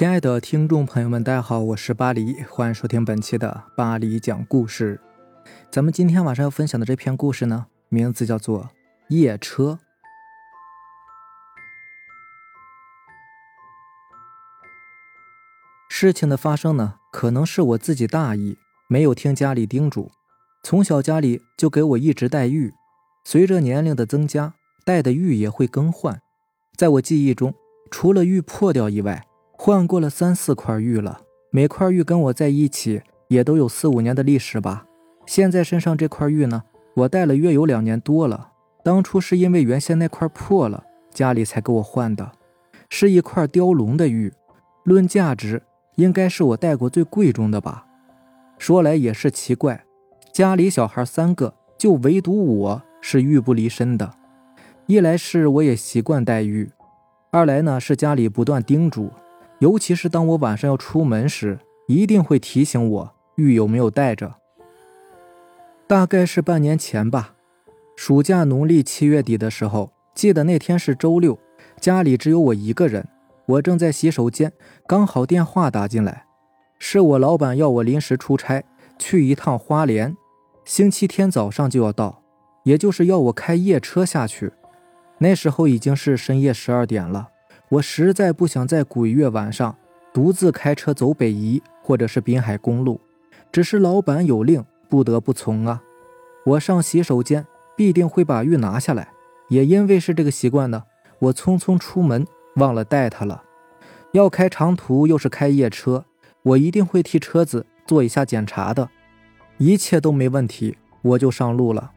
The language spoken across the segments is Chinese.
亲爱的听众朋友们，大家好，我是巴黎，欢迎收听本期的巴黎讲故事。咱们今天晚上要分享的这篇故事呢，名字叫做《夜车》。事情的发生呢，可能是我自己大意，没有听家里叮嘱。从小家里就给我一直带玉，随着年龄的增加，带的玉也会更换。在我记忆中，除了玉破掉以外，换过了三四块玉了，每块玉跟我在一起也都有四五年的历史吧。现在身上这块玉呢，我戴了约有两年多了。当初是因为原先那块破了，家里才给我换的，是一块雕龙的玉，论价值应该是我戴过最贵重的吧。说来也是奇怪，家里小孩三个，就唯独我是玉不离身的。一来是我也习惯戴玉，二来呢是家里不断叮嘱。尤其是当我晚上要出门时，一定会提醒我玉有没有带着。大概是半年前吧，暑假农历七月底的时候，记得那天是周六，家里只有我一个人，我正在洗手间，刚好电话打进来，是我老板要我临时出差去一趟花莲，星期天早上就要到，也就是要我开夜车下去。那时候已经是深夜十二点了。我实在不想在鬼月晚上独自开车走北宜或者是滨海公路，只是老板有令，不得不从啊。我上洗手间必定会把玉拿下来，也因为是这个习惯呢，我匆匆出门忘了带它了。要开长途又是开夜车，我一定会替车子做一下检查的，一切都没问题，我就上路了。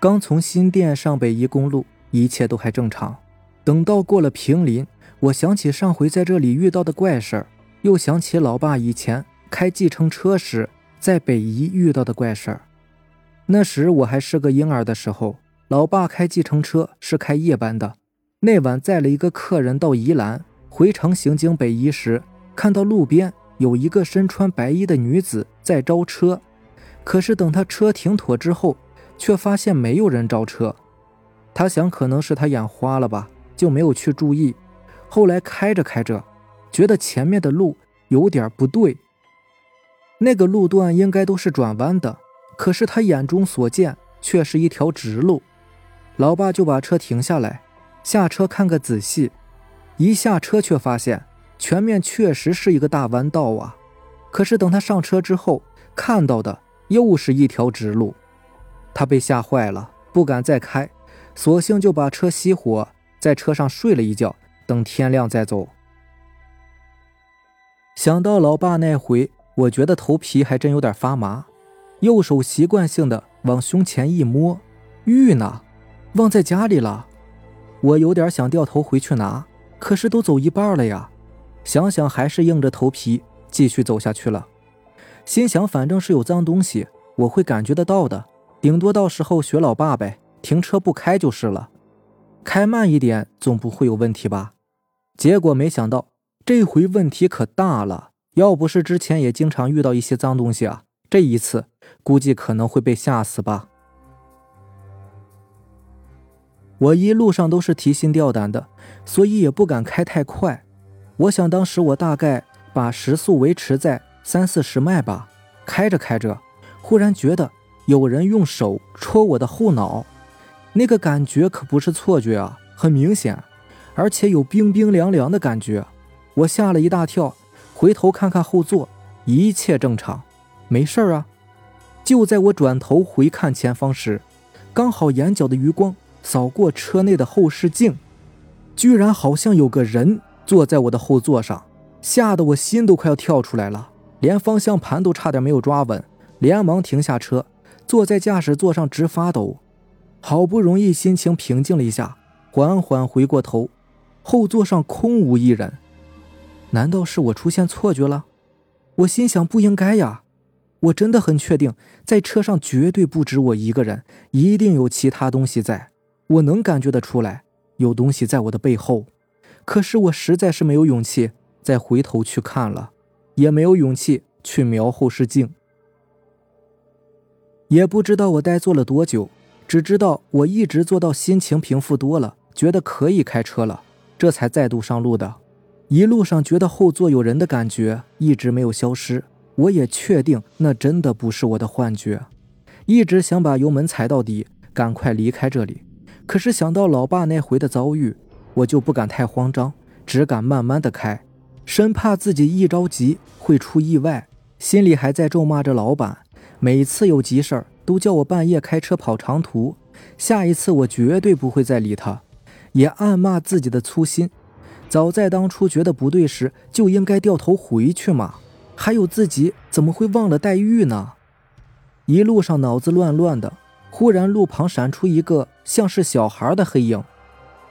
刚从新店上北宜公路，一切都还正常。等到过了平林，我想起上回在这里遇到的怪事儿，又想起老爸以前开计程车时在北宜遇到的怪事儿。那时我还是个婴儿的时候，老爸开计程车是开夜班的。那晚载了一个客人到宜兰，回程行经北宜时，看到路边有一个身穿白衣的女子在招车，可是等他车停妥之后，却发现没有人招车。他想可能是他眼花了吧。就没有去注意，后来开着开着，觉得前面的路有点不对。那个路段应该都是转弯的，可是他眼中所见却是一条直路。老爸就把车停下来，下车看个仔细。一下车却发现前面确实是一个大弯道啊！可是等他上车之后，看到的又是一条直路。他被吓坏了，不敢再开，索性就把车熄火。在车上睡了一觉，等天亮再走。想到老爸那回，我觉得头皮还真有点发麻，右手习惯性的往胸前一摸，玉呢？忘在家里了。我有点想掉头回去拿，可是都走一半了呀。想想还是硬着头皮继续走下去了。心想反正是有脏东西，我会感觉得到的，顶多到时候学老爸呗，停车不开就是了。开慢一点，总不会有问题吧？结果没想到，这回问题可大了。要不是之前也经常遇到一些脏东西啊，这一次估计可能会被吓死吧。我一路上都是提心吊胆的，所以也不敢开太快。我想当时我大概把时速维持在三四十迈吧。开着开着，忽然觉得有人用手戳我的后脑。那个感觉可不是错觉啊，很明显，而且有冰冰凉凉的感觉，我吓了一大跳，回头看看后座，一切正常，没事啊。就在我转头回看前方时，刚好眼角的余光扫过车内的后视镜，居然好像有个人坐在我的后座上，吓得我心都快要跳出来了，连方向盘都差点没有抓稳，连忙停下车，坐在驾驶座上直发抖。好不容易心情平静了一下，缓缓回过头，后座上空无一人。难道是我出现错觉了？我心想不应该呀，我真的很确定，在车上绝对不止我一个人，一定有其他东西在。我能感觉得出来，有东西在我的背后。可是我实在是没有勇气再回头去看了，也没有勇气去瞄后视镜。也不知道我呆坐了多久。只知道我一直做到心情平复多了，觉得可以开车了，这才再度上路的。一路上觉得后座有人的感觉一直没有消失，我也确定那真的不是我的幻觉，一直想把油门踩到底，赶快离开这里。可是想到老爸那回的遭遇，我就不敢太慌张，只敢慢慢的开，生怕自己一着急会出意外，心里还在咒骂着老板，每次有急事儿都叫我半夜开车跑长途，下一次我绝对不会再理他，也暗骂自己的粗心。早在当初觉得不对时，就应该掉头回去嘛。还有自己怎么会忘了黛玉呢？一路上脑子乱乱的，忽然路旁闪出一个像是小孩的黑影，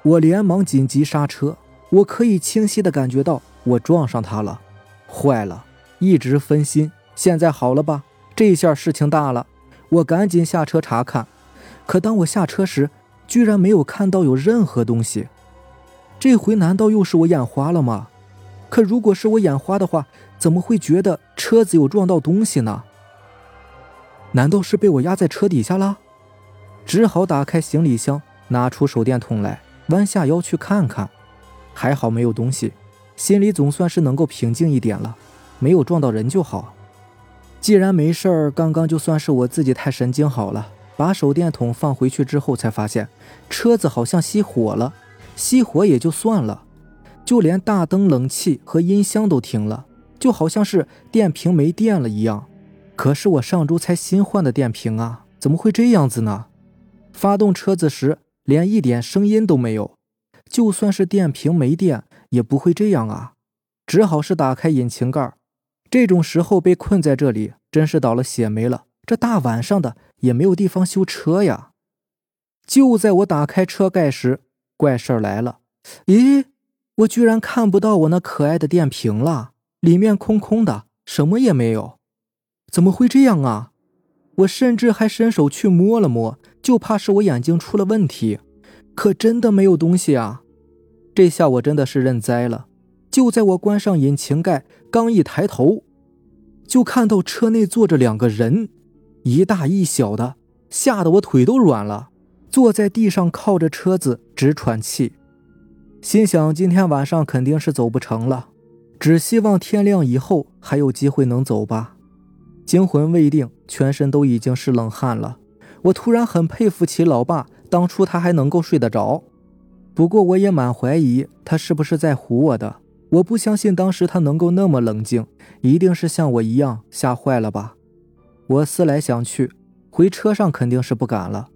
我连忙紧急刹车。我可以清晰的感觉到我撞上他了，坏了，一直分心。现在好了吧？这下事情大了。我赶紧下车查看，可当我下车时，居然没有看到有任何东西。这回难道又是我眼花了吗？可如果是我眼花的话，怎么会觉得车子有撞到东西呢？难道是被我压在车底下了？只好打开行李箱，拿出手电筒来，弯下腰去看看。还好没有东西，心里总算是能够平静一点了。没有撞到人就好。既然没事儿，刚刚就算是我自己太神经好了。把手电筒放回去之后，才发现车子好像熄火了。熄火也就算了，就连大灯、冷气和音箱都停了，就好像是电瓶没电了一样。可是我上周才新换的电瓶啊，怎么会这样子呢？发动车子时连一点声音都没有，就算是电瓶没电也不会这样啊！只好是打开引擎盖。这种时候被困在这里，真是倒了血霉了。这大晚上的也没有地方修车呀！就在我打开车盖时，怪事儿来了！咦，我居然看不到我那可爱的电瓶了，里面空空的，什么也没有。怎么会这样啊？我甚至还伸手去摸了摸，就怕是我眼睛出了问题。可真的没有东西啊！这下我真的是认栽了。就在我关上引擎盖，刚一抬头，就看到车内坐着两个人，一大一小的，吓得我腿都软了。坐在地上靠着车子直喘气，心想今天晚上肯定是走不成了，只希望天亮以后还有机会能走吧。惊魂未定，全身都已经是冷汗了。我突然很佩服起老爸，当初他还能够睡得着。不过我也蛮怀疑他是不是在唬我的。我不相信当时他能够那么冷静，一定是像我一样吓坏了吧。我思来想去，回车上肯定是不敢了。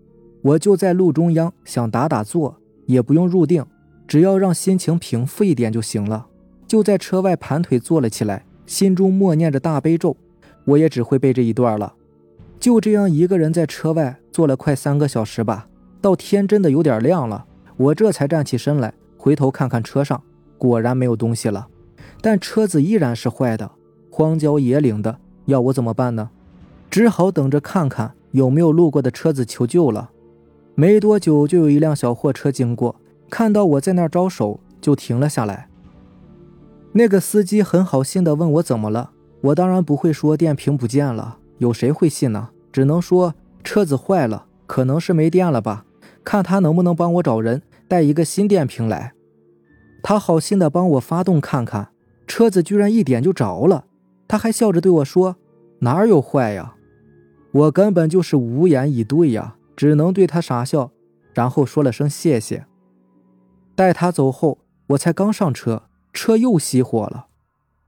我就在路中央，想打打坐，也不用入定，只要让心情平复一点就行了。就在车外盘腿坐了起来，心中默念着大悲咒。我也只会背这一段了。就这样一个人在车外坐了快三个小时吧，到天真的有点亮了，我这才站起身来，回头看看车上，果然没有东西了。但车子依然是坏的，荒郊野岭的，要我怎么办呢？只好等着看看有没有路过的车子求救了。没多久，就有一辆小货车经过，看到我在那儿招手，就停了下来。那个司机很好心的问我怎么了，我当然不会说电瓶不见了，有谁会信呢？只能说车子坏了，可能是没电了吧，看他能不能帮我找人带一个新电瓶来。他好心的帮我发动看看，车子居然一点就着了，他还笑着对我说：“哪有坏呀？我根本就是无言以对呀。”只能对他傻笑，然后说了声谢谢。待他走后，我才刚上车，车又熄火了。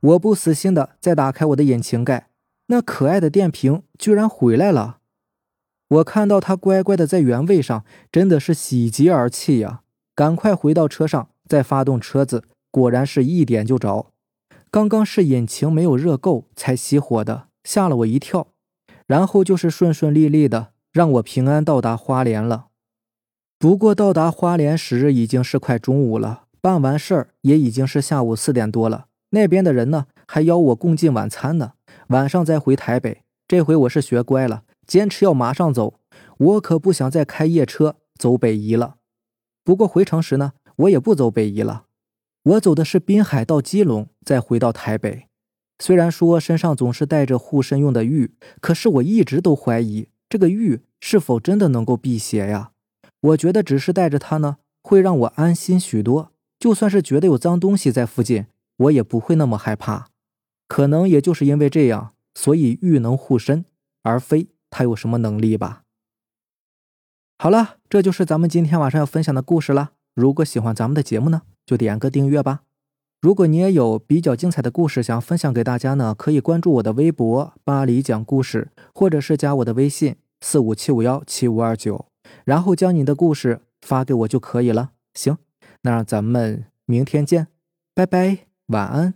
我不死心的再打开我的引擎盖，那可爱的电瓶居然回来了。我看到它乖乖的在原位上，真的是喜极而泣呀！赶快回到车上，再发动车子，果然是一点就着。刚刚是引擎没有热够才熄火的，吓了我一跳。然后就是顺顺利利的。让我平安到达花莲了。不过到达花莲时已经是快中午了，办完事儿也已经是下午四点多了。那边的人呢，还邀我共进晚餐呢。晚上再回台北。这回我是学乖了，坚持要马上走。我可不想再开夜车走北宜了。不过回城时呢，我也不走北宜了，我走的是滨海到基隆，再回到台北。虽然说身上总是带着护身用的玉，可是我一直都怀疑。这个玉是否真的能够辟邪呀？我觉得只是带着它呢，会让我安心许多。就算是觉得有脏东西在附近，我也不会那么害怕。可能也就是因为这样，所以玉能护身，而非它有什么能力吧。好了，这就是咱们今天晚上要分享的故事了。如果喜欢咱们的节目呢，就点个订阅吧。如果你也有比较精彩的故事想分享给大家呢，可以关注我的微博“巴黎讲故事”，或者是加我的微信四五七五幺七五二九，然后将你的故事发给我就可以了。行，那咱们明天见，拜拜，晚安。